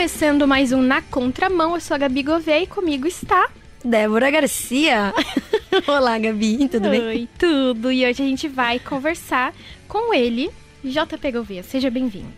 começando mais um Na Contramão. Eu sou a Gabi Gouveia e comigo está Débora Garcia. Olá, Gabi, tudo Oi, bem? Oi, tudo. E hoje a gente vai conversar com ele, JP Gouveia. Seja bem-vindo.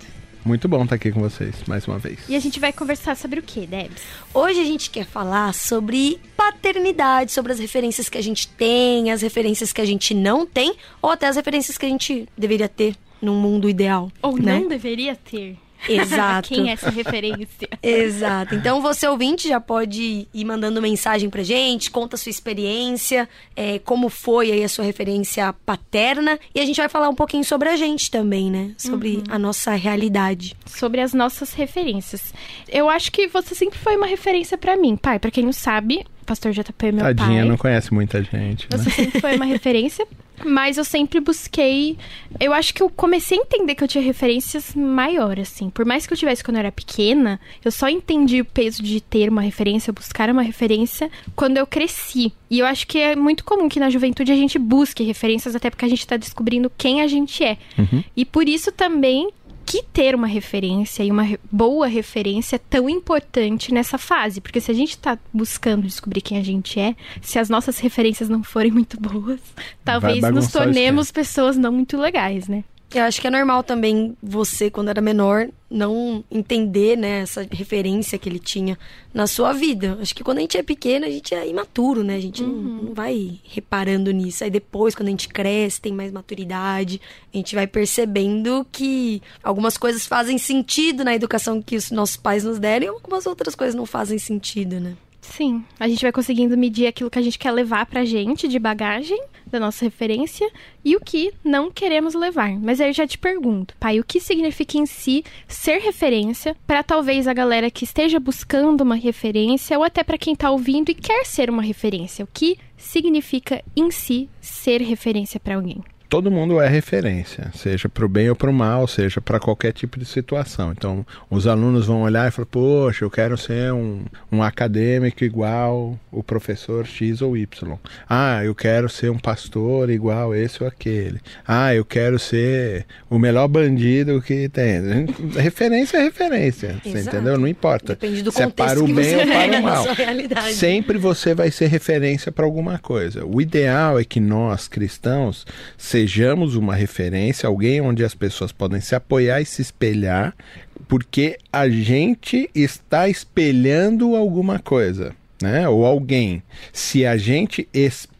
Muito bom estar aqui com vocês mais uma vez. E a gente vai conversar sobre o que, Debs? Hoje a gente quer falar sobre paternidade, sobre as referências que a gente tem, as referências que a gente não tem, ou até as referências que a gente deveria ter num mundo ideal. Ou né? não deveria ter. Exato. Quem é essa referência? Exato. Então você ouvinte já pode ir mandando mensagem pra gente, conta a sua experiência, é, como foi aí a sua referência paterna e a gente vai falar um pouquinho sobre a gente também, né? Sobre Uhum. a nossa realidade. sobre as nossas referências. Eu acho que você sempre foi uma referência pra mim, pai. Pra quem não sabe, Pastor JP é meu Tadinha, pai. não conhece muita gente. Né? Você sempre foi uma referência, mas eu sempre busquei. Eu acho que eu comecei a entender que eu tinha referências maior, assim. Por mais que eu tivesse quando eu era pequena, eu só entendi o peso de ter uma referência, buscar uma referência, quando eu cresci. E eu acho que é muito comum que na juventude a gente busque referências, até porque a gente tá descobrindo quem a gente é. Uhum. E por isso também que ter uma referência e uma re- boa referência é tão importante nessa fase. Porque se a gente tá buscando descobrir quem a gente é, se as nossas referências não forem muito boas, talvez nos tornemos pessoas não muito legais, né? Eu acho que é normal também você, quando era menor, não entender, né, essa referência que ele tinha na sua vida. Acho que quando a gente é pequeno, a gente é imaturo, né? A gente não, não vai reparando nisso. Aí depois, quando a gente cresce, tem mais maturidade, a gente vai percebendo que algumas coisas fazem sentido na educação que os nossos pais nos deram e algumas outras coisas não fazem sentido, né? Sim, a gente vai conseguindo medir aquilo que a gente quer levar pra gente de bagagem da nossa referência e o que não queremos levar. Mas aí eu já te pergunto, pai, o que significa em si ser referência pra talvez a galera que esteja buscando uma referência ou até pra quem tá ouvindo e quer ser uma referência? O que significa em si ser referência pra alguém? Todo mundo é referência, seja para o bem ou para o mal, seja para qualquer tipo de situação. Então, os alunos vão olhar e falar: Poxa, eu quero ser um, um acadêmico igual o professor X ou Y. Ah, eu quero ser um pastor igual esse ou aquele. Ah, eu quero ser o melhor bandido que tem. Referência é referência, entendeu? Não importa. Depende do se é contexto para o que bem ou para o na mal. Sempre você vai ser referência para alguma coisa. O ideal é que nós, cristãos, sejamos uma referência, alguém onde as pessoas podem se apoiar e se espelhar, porque a gente está espelhando alguma coisa. Né? Ou alguém. Se a gente espelha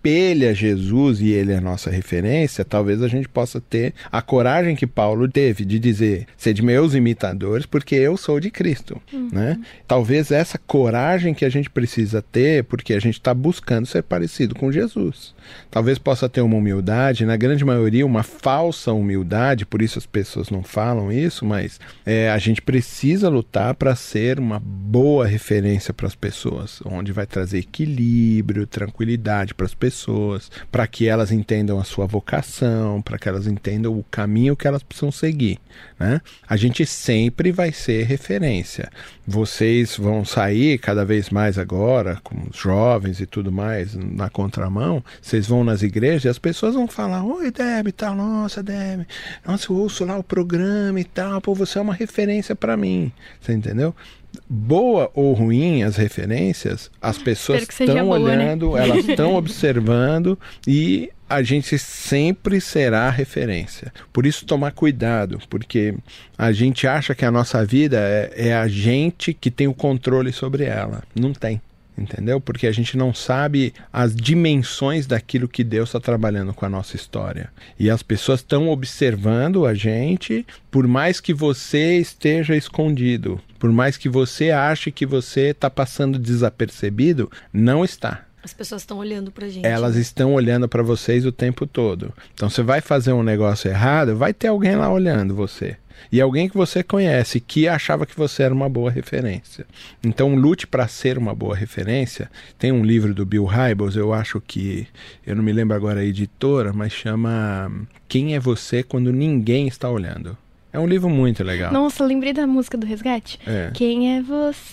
Jesus e ele é a nossa referência, talvez a gente possa ter a coragem que Paulo teve de dizer: sede meus imitadores, porque eu sou de Cristo. Né? Talvez essa coragem que a gente precisa ter, porque a gente está buscando ser parecido com Jesus. Talvez possa ter uma humildade, na grande maioria, uma falsa humildade, por isso as pessoas não falam isso, mas é, a gente precisa lutar para ser uma boa referência para as pessoas, onde vai trazer equilíbrio, tranquilidade para as pessoas, para que elas entendam a sua vocação, para que elas entendam o caminho que elas precisam seguir. Né? A gente sempre vai ser referência. Vocês vão sair cada vez mais agora, com os jovens e tudo mais, na contramão. Vocês vão nas igrejas e as pessoas vão falar: Oi, Deb, e tal, nossa, Deb, nossa, eu ouço lá o programa e tal, pô, você é uma referência para mim. Você entendeu? Boa ou ruim as referências, as pessoas estão boa, né? olhando, elas estão observando e a gente sempre será referência. Por isso, tomar cuidado, porque a gente acha que a nossa vida é, é a gente que tem o controle sobre ela. Não tem. Entendeu? Porque a gente não sabe as dimensões daquilo que Deus está trabalhando com a nossa história. E as pessoas estão observando a gente, por mais que você esteja escondido, por mais que você ache que você está passando desapercebido, não está. As pessoas estão olhando pra gente. Elas estão olhando para vocês o tempo todo. Então você vai fazer um negócio errado, vai ter alguém lá olhando você. E alguém que você conhece que achava que você era uma boa referência. Então lute para ser uma boa referência. Tem um livro do Bill Hybels, eu acho que eu não me lembro agora a editora, mas chama Quem é você quando ninguém está olhando. É um livro muito legal. Nossa, lembrei da música do Resgate. É. Quem é você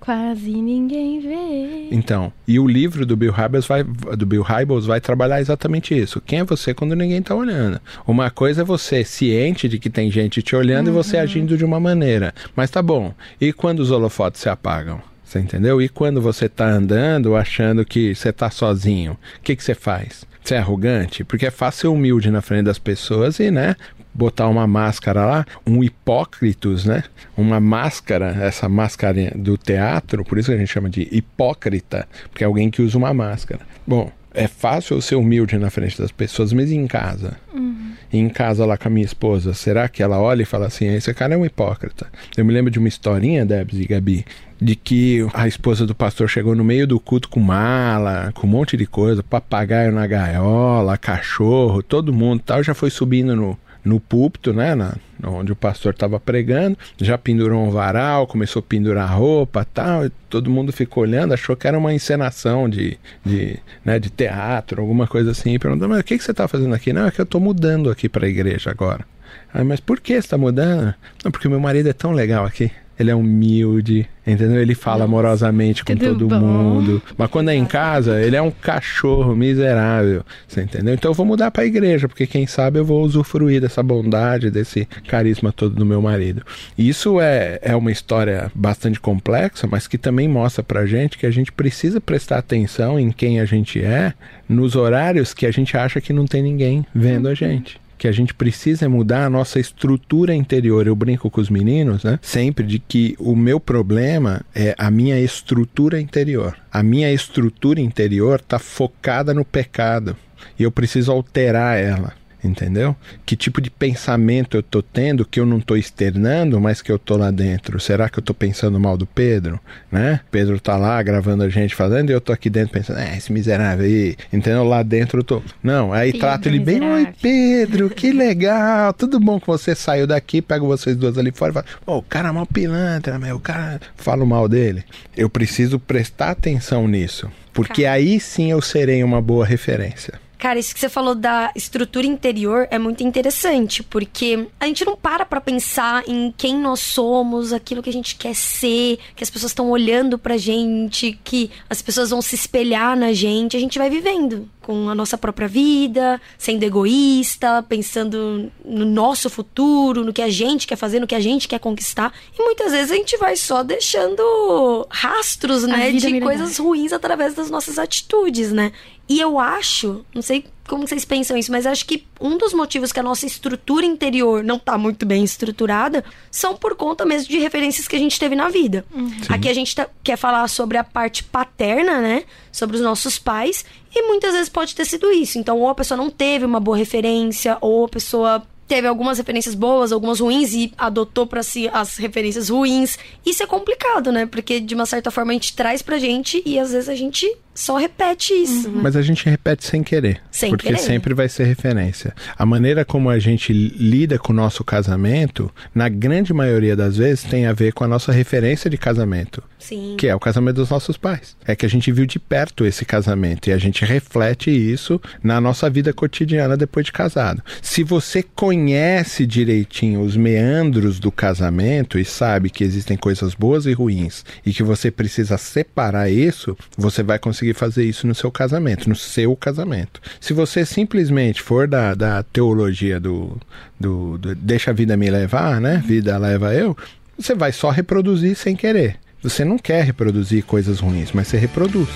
quase ninguém vê. Então, e o livro do Bill Hybels vai, do Bill Hybels vai trabalhar exatamente isso. Quem é você quando ninguém está olhando? Uma coisa é você ciente de que tem gente te olhando uhum. e você agindo de uma maneira. Mas tá bom. E quando os holofotes se apagam? Você entendeu? E quando você está andando achando que você está sozinho, o que, que você faz? Você é arrogante? Porque é fácil ser humilde na frente das pessoas e, né, botar uma máscara lá, um hipócritos, né? Uma máscara, essa máscara do teatro, por isso que a gente chama de hipócrita, porque é alguém que usa uma máscara. Bom, é fácil eu ser humilde na frente das pessoas, mas em casa? Uhum. Em casa lá com a minha esposa, será que ela olha e fala assim, esse cara é um hipócrita? Eu me lembro de uma historinha, Debs e Gabi, de que a esposa do pastor chegou no meio do culto com mala, com um monte de coisa, papagaio na gaiola, cachorro, todo mundo tal, já foi subindo no, no púlpito, né, na, onde o pastor estava pregando, já pendurou um varal, começou a pendurar roupa tal, e todo mundo ficou olhando, achou que era uma encenação de, de, né, de teatro, alguma coisa assim, e perguntou, mas o que, que você está fazendo aqui? Não, é que eu estou mudando aqui para a igreja agora. Ah, mas por que você está mudando? Não, porque meu marido é tão legal aqui ele é humilde, entendeu? Ele fala amorosamente com todo bom. mundo. Mas quando é em casa, ele é um cachorro miserável, você entendeu? Então eu vou mudar para a igreja, porque quem sabe eu vou usufruir dessa bondade, desse carisma todo do meu marido. Isso é, é uma história bastante complexa, mas que também mostra pra gente que a gente precisa prestar atenção em quem a gente é nos horários que a gente acha que não tem ninguém vendo a uhum. gente que a gente precisa mudar a nossa estrutura interior. Eu brinco com os meninos, né? Sempre de que o meu problema é a minha estrutura interior. A minha estrutura interior está focada no pecado e eu preciso alterar ela entendeu? Que tipo de pensamento eu tô tendo que eu não tô externando, mas que eu tô lá dentro? Será que eu tô pensando mal do Pedro, né? Pedro tá lá gravando a gente falando e eu tô aqui dentro pensando, é, esse miserável aí, entendeu? Lá dentro eu tô. Não, aí Pedro trato ele bem, oi Pedro, que legal, tudo bom que você saiu daqui, pego vocês duas ali fora e falo, oh, o cara é mal pilantra, meu, o cara fala mal dele. Eu preciso prestar atenção nisso, porque aí sim eu serei uma boa referência. Cara, isso que você falou da estrutura interior é muito interessante, porque a gente não para pra pensar em quem nós somos, aquilo que a gente quer ser, que as pessoas estão olhando pra gente, que as pessoas vão se espelhar na gente. A gente vai vivendo com a nossa própria vida, sendo egoísta, pensando no nosso futuro, no que a gente quer fazer, no que a gente quer conquistar. E muitas vezes a gente vai só deixando rastros, né, de coisas ruins através das nossas atitudes, né? E eu acho, não sei como vocês pensam isso, mas acho que um dos motivos que a nossa estrutura interior não está muito bem estruturada são por conta mesmo de referências que a gente teve na vida. Uhum. Aqui a gente tá, quer falar sobre a parte paterna, né? Sobre os nossos pais, e muitas vezes pode ter sido isso. Então, ou a pessoa não teve uma boa referência, ou a pessoa teve algumas referências boas, algumas ruins e adotou para si as referências ruins. Isso é complicado, né? Porque de uma certa forma a gente traz pra gente e às vezes a gente só repete isso. Uhum. Mas a gente repete sem querer. Sem porque querer. sempre vai ser referência. A maneira como a gente lida com o nosso casamento, na grande maioria das vezes, tem a ver com a nossa referência de casamento. Sim. Que é o casamento dos nossos pais. É que a gente viu de perto esse casamento e a gente reflete isso na nossa vida cotidiana depois de casado. Se você conhece direitinho os meandros do casamento e sabe que existem coisas boas e ruins e que você precisa separar isso, você vai conseguir conseguir fazer isso no seu casamento, no seu casamento. Se você simplesmente for da, da teologia do, do, do deixa a vida me levar, né? Vida leva eu, você vai só reproduzir sem querer. Você não quer reproduzir coisas ruins, mas você reproduz.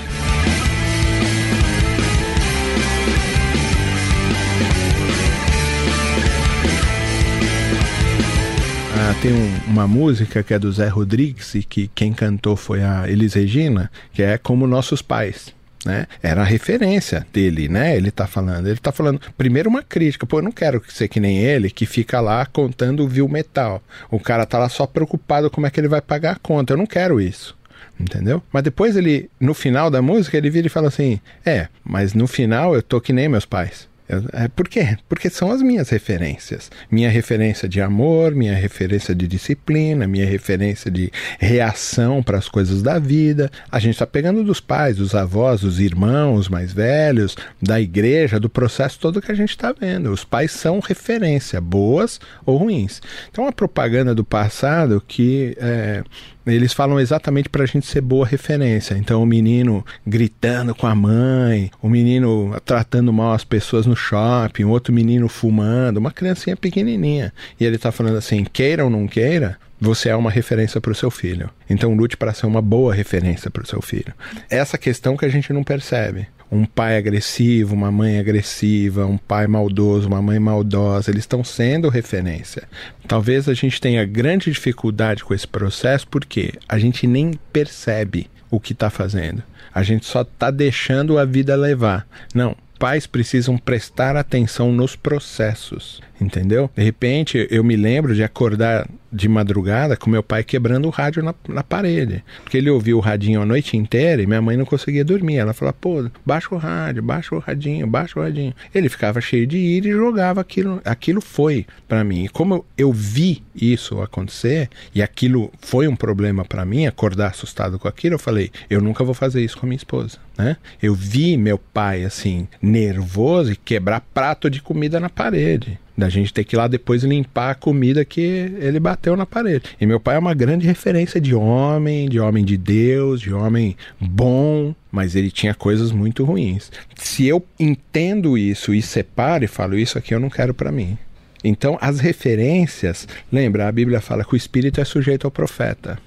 Tem um, uma música que é do Zé Rodrigues e que quem cantou foi a Elis Regina, que é Como Nossos Pais. Né? Era a referência dele, né? Ele tá falando. Ele tá falando, primeiro, uma crítica. Pô, eu não quero ser que nem ele, que fica lá contando o vil metal. O cara tá lá só preocupado como é que ele vai pagar a conta. Eu não quero isso entendeu? Mas depois ele, no final da música, ele vira e fala assim: É, mas no final eu tô que nem meus pais. É, por quê? Porque são as minhas referências. Minha referência de amor, minha referência de disciplina, minha referência de reação para as coisas da vida. A gente está pegando dos pais, dos avós, dos irmãos mais velhos, da igreja, do processo todo que a gente está vendo. Os pais são referência, boas ou ruins. Então, a propaganda do passado que é, eles falam exatamente para a gente ser boa referência. Então, o menino gritando com a mãe, o menino tratando mal as pessoas no shopping, outro menino fumando, uma criancinha pequenininha. E ele está falando assim: queira ou não queira, você é uma referência para o seu filho. Então lute para ser uma boa referência para o seu filho. Essa questão que a gente não percebe um pai agressivo, uma mãe agressiva, um pai maldoso, uma mãe maldosa, eles estão sendo referência. Talvez a gente tenha grande dificuldade com esse processo porque a gente nem percebe o que está fazendo. A gente só está deixando a vida levar. Não, pais precisam prestar atenção nos processos, entendeu? De repente, eu me lembro de acordar de madrugada com meu pai quebrando o rádio na, na parede. Porque ele ouvia o radinho a noite inteira e minha mãe não conseguia dormir. Ela falava, pô, baixa o rádio, baixa o radinho, baixa o radinho. Ele ficava cheio de ira e jogava aquilo. Aquilo foi para mim. E como eu vi isso acontecer, e aquilo foi um problema para mim, acordar assustado com aquilo, eu falei, eu nunca vou fazer isso com a minha esposa. Né? Eu vi meu pai assim, nervoso e quebrar prato de comida na parede da gente ter que ir lá depois limpar a comida que ele bateu na parede. E meu pai é uma grande referência de homem, de homem de Deus, de homem bom, mas ele tinha coisas muito ruins. Se eu entendo isso e separo e falo isso aqui eu não quero para mim. Então, as referências, lembra, a Bíblia fala que o espírito é sujeito ao profeta.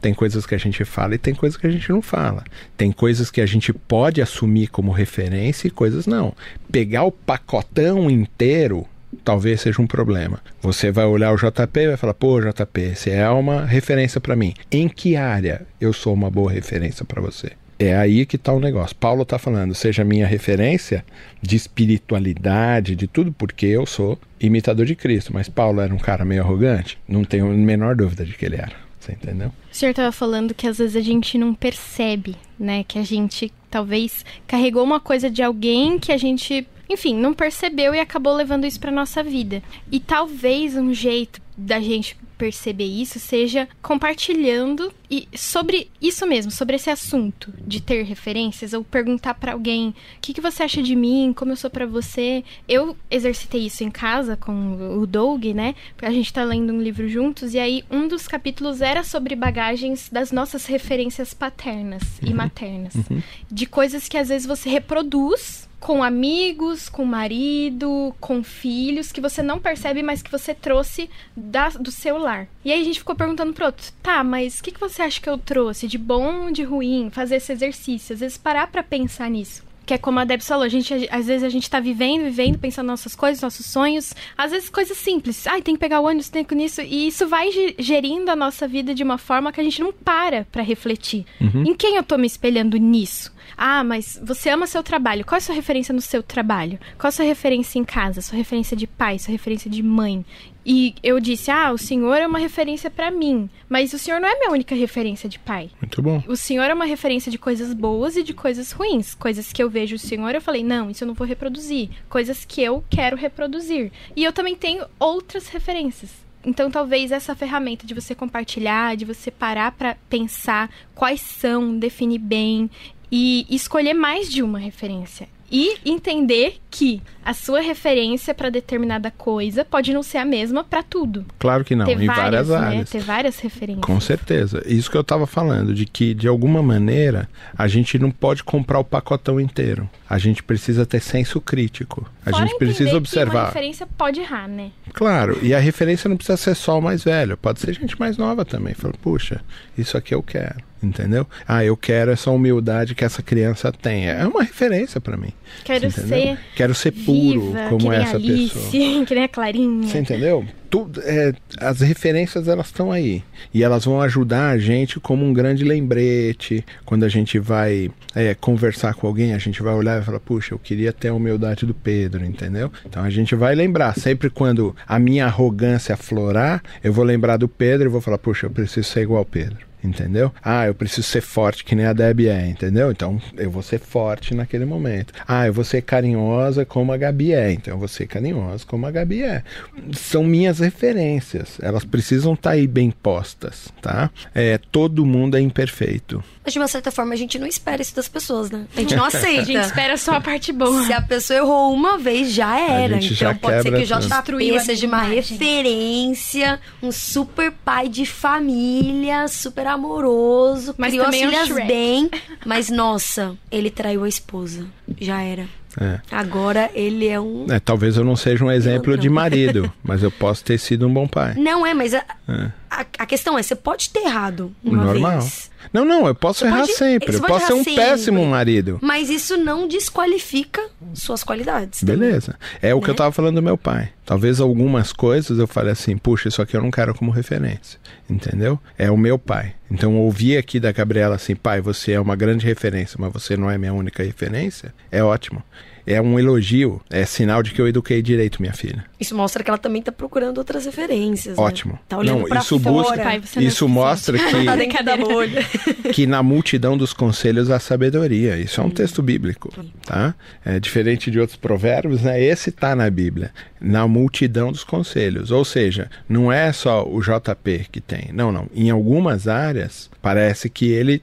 Tem coisas que a gente fala e tem coisas que a gente não fala. Tem coisas que a gente pode assumir como referência e coisas não. Pegar o pacotão inteiro talvez seja um problema. Você vai olhar o JP e vai falar: pô, JP, você é uma referência para mim. Em que área eu sou uma boa referência para você? É aí que está o negócio. Paulo está falando, seja minha referência de espiritualidade, de tudo, porque eu sou imitador de Cristo. Mas Paulo era um cara meio arrogante? Não tenho a menor dúvida de que ele era. Você entendeu? O senhor estava falando que às vezes a gente não percebe, né? Que a gente talvez carregou uma coisa de alguém que a gente enfim, não percebeu e acabou levando isso para nossa vida. E talvez um jeito da gente perceber isso seja compartilhando e sobre isso mesmo, sobre esse assunto de ter referências ou perguntar para alguém o que, que você acha de mim, como eu sou para você. Eu exercitei isso em casa com o Doug, né? A gente tá lendo um livro juntos e aí um dos capítulos era sobre bagagens das nossas referências paternas uhum. e maternas, uhum. de coisas que às vezes você reproduz com amigos, com marido, com filhos, que você não percebe, mas que você trouxe da, do seu lar. E aí a gente ficou perguntando pro outro, tá, mas o que, que você acha que eu trouxe de bom, de ruim, fazer esse exercício? Às vezes parar pra pensar nisso. Que é como a Deb falou, a gente, às vezes a gente tá vivendo, vivendo, pensando nossas coisas, nossos sonhos. Às vezes coisas simples. Ai, tem que pegar o ônibus, tem que nisso. E isso vai gerindo a nossa vida de uma forma que a gente não para pra refletir. Uhum. Em quem eu tô me espelhando nisso? Ah, mas você ama seu trabalho. Qual é a sua referência no seu trabalho? Qual é a sua referência em casa? Sua referência de pai? Sua referência de mãe? E eu disse: Ah, o senhor é uma referência para mim. Mas o senhor não é minha única referência de pai. Muito bom. O senhor é uma referência de coisas boas e de coisas ruins. Coisas que eu vejo o senhor, eu falei: Não, isso eu não vou reproduzir. Coisas que eu quero reproduzir. E eu também tenho outras referências. Então, talvez essa ferramenta de você compartilhar, de você parar para pensar quais são, definir bem e escolher mais de uma referência. E entender que a sua referência para determinada coisa pode não ser a mesma para tudo. Claro que não, Ter em várias, várias né? áreas. Ter várias referências. Com certeza. Isso que eu estava falando, de que de alguma maneira a gente não pode comprar o pacotão inteiro. A gente precisa ter senso crítico. A Fora gente precisa observar. Que uma referência pode errar, né? Claro, e a referência não precisa ser só o mais velho, pode ser gente mais nova também. Fala, puxa, isso aqui eu quero, entendeu? Ah, eu quero essa humildade que essa criança tem. É uma referência para mim. Quero ser. Quero ser puro viva, como que nem essa Alice, pessoa. Que nem a Clarinha. Você entendeu? Tudo, é, as referências elas estão aí e elas vão ajudar a gente como um grande lembrete quando a gente vai é, conversar com alguém a gente vai olhar e falar puxa eu queria ter a humildade do Pedro entendeu então a gente vai lembrar sempre quando a minha arrogância aflorar eu vou lembrar do Pedro e vou falar puxa eu preciso ser igual ao Pedro entendeu? Ah, eu preciso ser forte que nem a Debbie é, entendeu? Então eu vou ser forte naquele momento. Ah, eu vou ser carinhosa como a Gabi é, então eu vou ser carinhosa como a Gabi é. São minhas referências, elas precisam estar tá aí bem postas, tá? É, todo mundo é imperfeito. Mas de uma certa forma a gente não espera isso das pessoas, né? A gente não aceita. A gente espera só a parte boa. Se a pessoa errou uma vez, já era. gente então já pode ser que o quebra tudo. JP Destruiu a seja uma imagem. referência, um super pai de família, super amoroso, Mas criou as é um filhas Shrek. bem, mas nossa, ele traiu a esposa. Já era. É. Agora ele é um. É, talvez eu não seja um exemplo de marido, mas eu posso ter sido um bom pai. Não é, mas a, É. a, a questão é: você pode ter errado uma Normal. vez. Não, não, eu posso Você errar pode- sempre. Eu posso ser um sempre. péssimo marido. Mas isso não desqualifica suas qualidades. Beleza. É o que Né? eu tava falando do meu pai. Talvez algumas coisas eu falei assim, puxa, isso aqui eu não quero como referência. Entendeu? É o meu pai. Então ouvir aqui da Gabriela assim, pai, você é uma grande referência, mas você não é minha única referência, é ótimo. É um elogio, é sinal de que eu eduquei direito minha filha. Isso mostra que ela também tá procurando outras referências. né? Ótimo. Tá olhando Não, isso fora. busca- Pai, é Isso mostra que Tá que na multidão dos conselhos há sabedoria. Isso é um texto bíblico, tá? É diferente de outros provérbios, né? Esse tá na Bíblia, na multidão dos conselhos. Ou seja, não é só o JP que tem. Não, não. Em algumas áreas parece que ele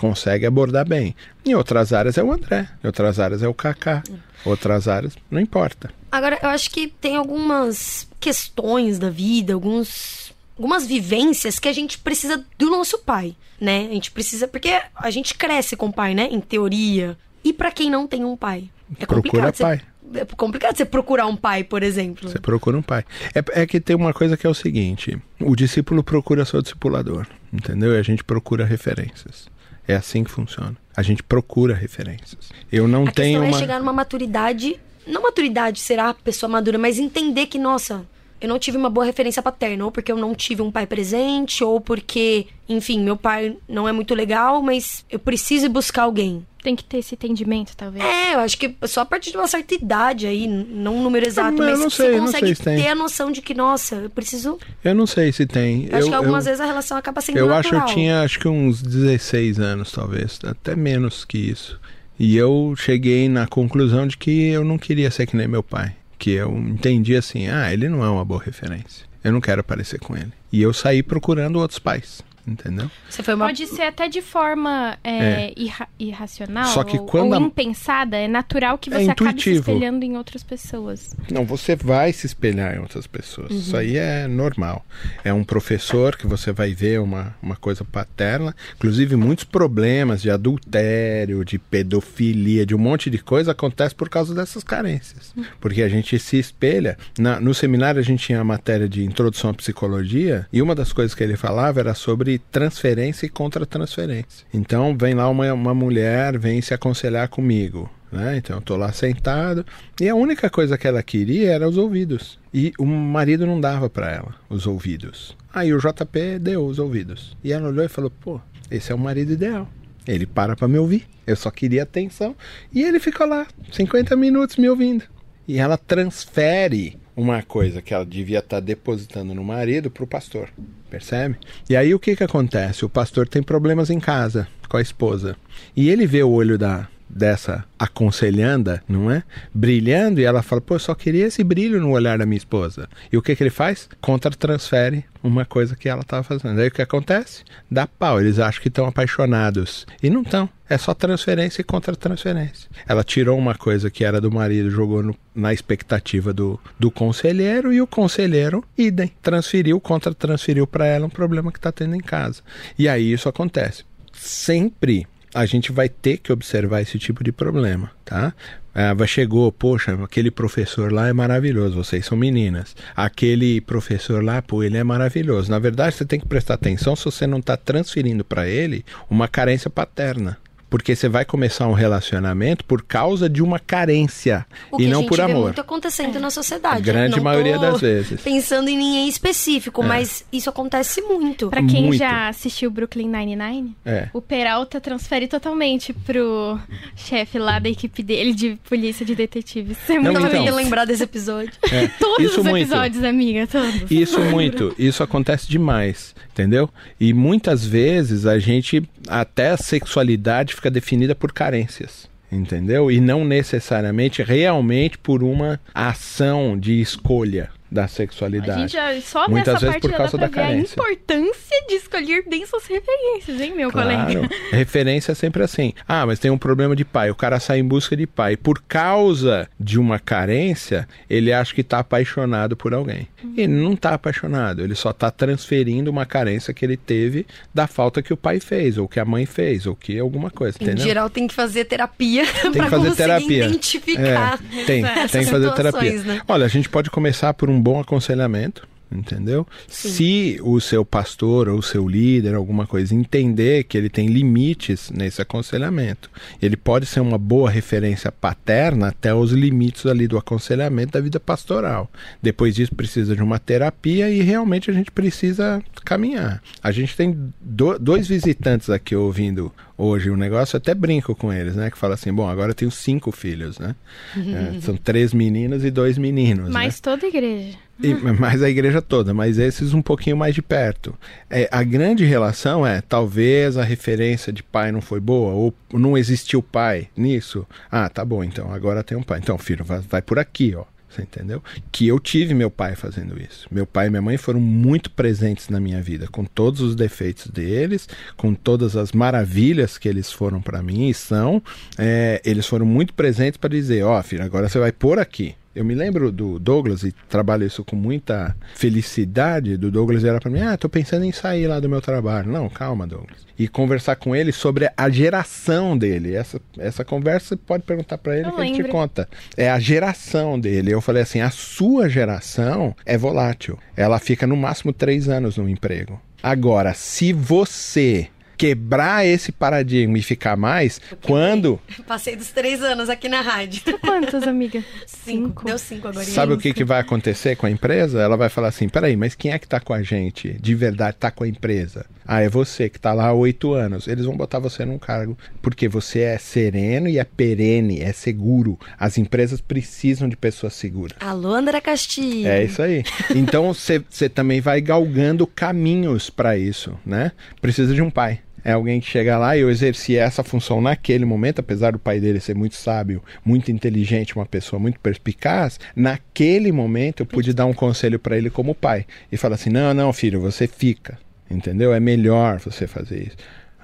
consegue abordar bem. Em outras áreas é o André, em outras áreas é o Kaká, outras áreas não importa. Agora, eu acho que tem algumas questões da vida, alguns, algumas vivências que a gente precisa do nosso pai, né? A gente precisa. Porque a gente cresce com o pai, né? Em teoria. E pra quem não tem um pai? É Procura complicado. você- pai. É complicado você procurar um pai, por exemplo. Você procura um pai. É, é que tem uma coisa que é o seguinte: o discípulo procura seu discipulador, entendeu? E a gente procura referências. É assim que funciona. A gente procura referências. Eu não A tenho questão uma. é chegar numa maturidade. Não maturidade será a pessoa madura, mas entender que, nossa, eu não tive uma boa referência paterna. Ou porque eu não tive um pai presente, ou porque, enfim, meu pai não é muito legal, mas eu preciso ir buscar alguém. Tem que ter esse entendimento, talvez. É, eu acho que só a partir de uma certa idade aí, não um número exato, mas eu mas não sei, você eu não consegue sei se tem. ter a noção de que, nossa, eu preciso. Eu não sei se tem. Eu acho que algumas eu, vezes a relação acaba sendo eu acho que eu natural. tinha acho que uns 16 anos, talvez, até menos que isso. E eu cheguei na conclusão de que eu não queria ser que nem meu pai. Que eu entendi assim, ah, ele não é uma boa referência. Eu não quero parecer com ele. E eu saí procurando outros pais, entendeu? Você foi uma. Pode ser até de forma é, irra- irracional Só que ou, quando ou a- impensada. É natural que É você acabe se espelhando em outras pessoas. Não, você vai se espelhar em outras pessoas. Isso aí é normal. É um professor que você vai ver uma, uma coisa paterna. Inclusive, muitos problemas de adultério, de pedofilia, de um monte de coisa acontece por causa dessas carências. Porque a gente se espelha. Na- no seminário, a gente tinha a matéria de introdução à psicologia e uma das coisas que ele falava era sobre transferência e contra-transferência. Então, vem lá uma, uma mulher, vem se aconselhar comigo né? Então eu tô lá sentado e a única coisa que ela queria era os ouvidos. E o marido não dava para ela os ouvidos. Aí o JP deu os ouvidos. E ela olhou e falou: "Pô, esse é o marido ideal. Ele para para me ouvir. Eu só queria atenção." E ele ficou lá 50 minutos me ouvindo. E ela transfere uma coisa que ela devia estar depositando no marido para o pastor. Percebe? E aí o que que acontece? O pastor tem problemas em casa com a esposa. E ele vê o olho da dessa aconselhanda, não é? Brilhando e ela fala: "Pô, eu só queria esse brilho no olhar da minha esposa". E o que que ele faz? Contra-transfere uma coisa que ela estava fazendo. Aí o que acontece? Dá pau, eles acham que estão apaixonados e não estão. É só transferência e contra-transferência. Ela tirou uma coisa que era do marido, jogou no- na expectativa do, do conselheiro e o conselheiro, idem, transferiu, contra-transferiu para ela um problema que está tendo em casa. E aí isso acontece. Sempre a gente vai ter que observar esse tipo de problema, tá? Ah, chegou, poxa, aquele professor lá é maravilhoso, vocês são meninas. Aquele professor lá, pô, ele é maravilhoso. Na verdade, você tem que prestar atenção se você não está transferindo para ele uma carência paterna. Porque você vai começar um relacionamento por causa de uma carência O que e a não gente por vê amor. muito acontecendo na sociedade. A grande Não maioria tô das vezes. É. Pensando em ninguém específico, mas isso acontece muito. Pra quem Muito. já assistiu Brooklyn Nine-Nine, É. o Peralta transfere totalmente pro chefe lá da equipe dele de polícia de detetives. Isso é Não, muito Eu então. lembrar desse episódio. É, Todos isso os muito. episódios, amiga, todos. Isso muito, isso acontece demais, entendeu? E muitas vezes a gente, até a sexualidade fica definida por carências, entendeu? E não necessariamente realmente por uma ação de escolha, da sexualidade. A gente já, só Muitas nessa vezes parte por causa da ver a carência. importância de escolher bem suas referências, hein, meu Claro, colega? referência é sempre assim. Ah, mas tem um problema de pai. O cara sai em busca de pai. Por causa de uma carência, ele acha que está apaixonado por alguém. E ele não está apaixonado. Ele só está transferindo uma carência que ele teve da falta que o pai fez, ou que a mãe fez, ou que alguma coisa. Em Entendeu? geral, tem que fazer terapia Tem pra que fazer conseguir terapia. identificar. É, tem, essas tem que fazer terapia. né? Olha, a gente pode começar por um bom aconselhamento. Entendeu? Se o seu pastor ou o seu líder, alguma coisa, entender que ele tem limites nesse aconselhamento, ele pode ser uma boa referência paterna até os limites ali do aconselhamento da vida pastoral. Depois disso, precisa de uma terapia e realmente a gente precisa caminhar. A gente tem do- dois visitantes aqui ouvindo hoje o negócio, até brinco com eles, né? Que fala assim: bom, agora eu tenho cinco filhos, né? É, são três meninas e dois meninos. né? Mas toda igreja. E, mais a igreja toda, mas esses um pouquinho mais de perto. É, a grande relação é, talvez a referência de pai não foi boa, ou não existiu pai nisso. Ah, tá bom, então agora tem um pai. Então, filho, vai, vai por aqui, ó. Você entendeu? Que eu tive meu pai fazendo isso. Meu pai e minha mãe foram muito presentes na minha vida, com todos os defeitos deles, com todas as maravilhas que eles foram para mim e são. É, eles foram muito presentes para dizer: Ó, filho, agora você vai por aqui. Eu me lembro do Douglas e trabalho isso com muita felicidade. Do Douglas era para mim: Ah, tô pensando em sair lá do meu trabalho. Não, calma, Douglas. E conversar com ele sobre a geração dele. Essa, essa conversa você pode perguntar para ele Eu que ele te lembro. conta. É a geração dele. Eu falei assim: a sua geração é volátil. Ela fica no máximo três anos no emprego. Agora, se você quebrar esse paradigma e ficar mais, quando Passei dos três anos aqui na rádio. Quantas, amiga? Cinco. Deu cinco agora. Sabe o que, que vai acontecer com a empresa? Ela vai falar assim: peraí, mas quem é que tá com a gente? De verdade tá com a empresa? Ah, é você que tá lá há oito anos. Eles vão botar você num cargo porque você é sereno e é perene, é seguro. As empresas precisam de pessoas seguras. Alô, André Castilho. É isso aí. Então você também vai galgando caminhos para isso, né? Precisa de um pai. É alguém que chega lá e eu exerci essa função naquele momento, apesar do pai dele ser muito sábio, muito inteligente, uma pessoa muito perspicaz. Naquele momento eu pude dar um conselho para ele como pai e falar assim: não, não, filho, você fica, entendeu? É melhor você fazer isso.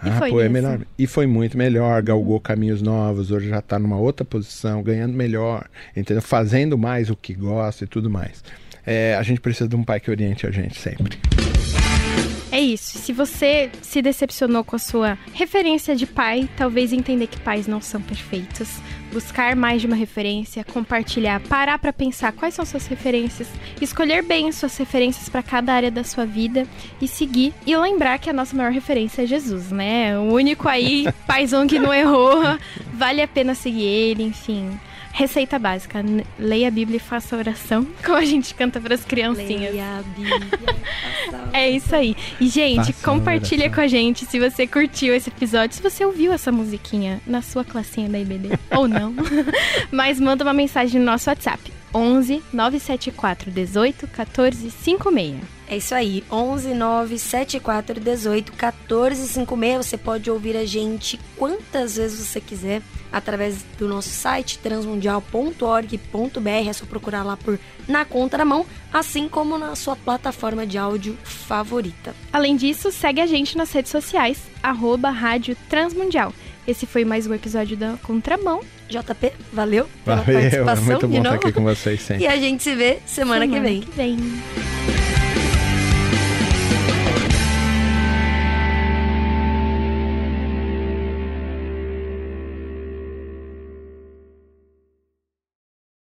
E Ah, foi pô, é melhor. E foi muito melhor, galgou caminhos novos, hoje já está numa outra posição, ganhando melhor, entendeu? Fazendo mais o que gosta e tudo mais. É, a gente precisa de um pai que oriente a gente sempre. É isso. Se você se decepcionou com a sua referência de pai, talvez entender que pais não são perfeitos. Buscar mais de uma referência, compartilhar, parar pra pensar quais são suas referências, escolher bem suas referências pra cada área da sua vida e seguir. E lembrar que a nossa maior referência é Jesus, né? O único aí, paizão que não errou. Vale a pena seguir ele, enfim. Receita básica: leia a Bíblia e faça oração, como a gente canta pras criancinhas. Leia a Bíblia. faça É isso aí. E, gente, Faça compartilha com a gente se você curtiu esse episódio, se você ouviu essa musiquinha na sua classinha da IBD. ou não. Mas manda uma mensagem no nosso WhatsApp. 11 974 18 14 56. É isso aí, 11 9 74 18 14 56. Você pode ouvir a gente quantas vezes você quiser através do nosso site transmundial.org.br. É só procurar lá por Na Conta da Mão, assim como na sua plataforma de áudio favorita. Além disso, segue a gente nas redes sociais, arroba Rádio Transmundial. Esse foi mais um episódio da Contramão. JP, valeu pela Valeu, é participação muito de bom estar novo. aqui com vocês sempre. E a gente se vê semana, que vem. que vem.